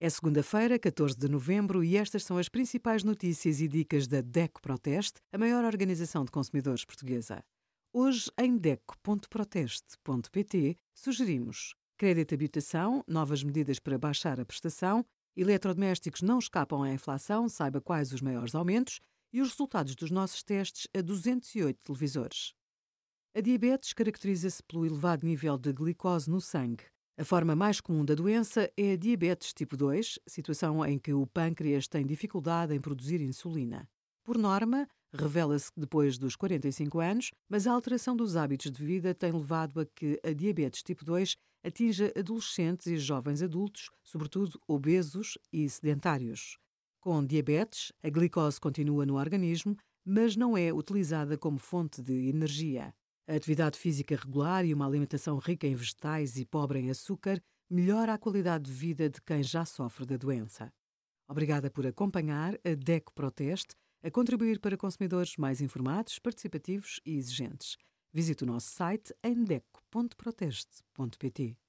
É segunda-feira, 14 de novembro, e estas são as principais notícias e dicas da DECO Proteste, a maior organização de consumidores portuguesa. Hoje, em DECO.proteste.pt, sugerimos crédito habitação, novas medidas para baixar a prestação, eletrodomésticos não escapam à inflação, saiba quais os maiores aumentos, e os resultados dos nossos testes a 208 televisores. A diabetes caracteriza-se pelo elevado nível de glicose no sangue. A forma mais comum da doença é a diabetes tipo 2, situação em que o pâncreas tem dificuldade em produzir insulina. Por norma, revela-se depois dos 45 anos, mas a alteração dos hábitos de vida tem levado a que a diabetes tipo 2 atinja adolescentes e jovens adultos, sobretudo obesos e sedentários. Com diabetes, a glicose continua no organismo, mas não é utilizada como fonte de energia. A atividade física regular e uma alimentação rica em vegetais e pobre em açúcar melhora a qualidade de vida de quem já sofre da doença. Obrigada por acompanhar a DECO Proteste a contribuir para consumidores mais informados, participativos e exigentes. Visite o nosso site em deco.proteste.pt.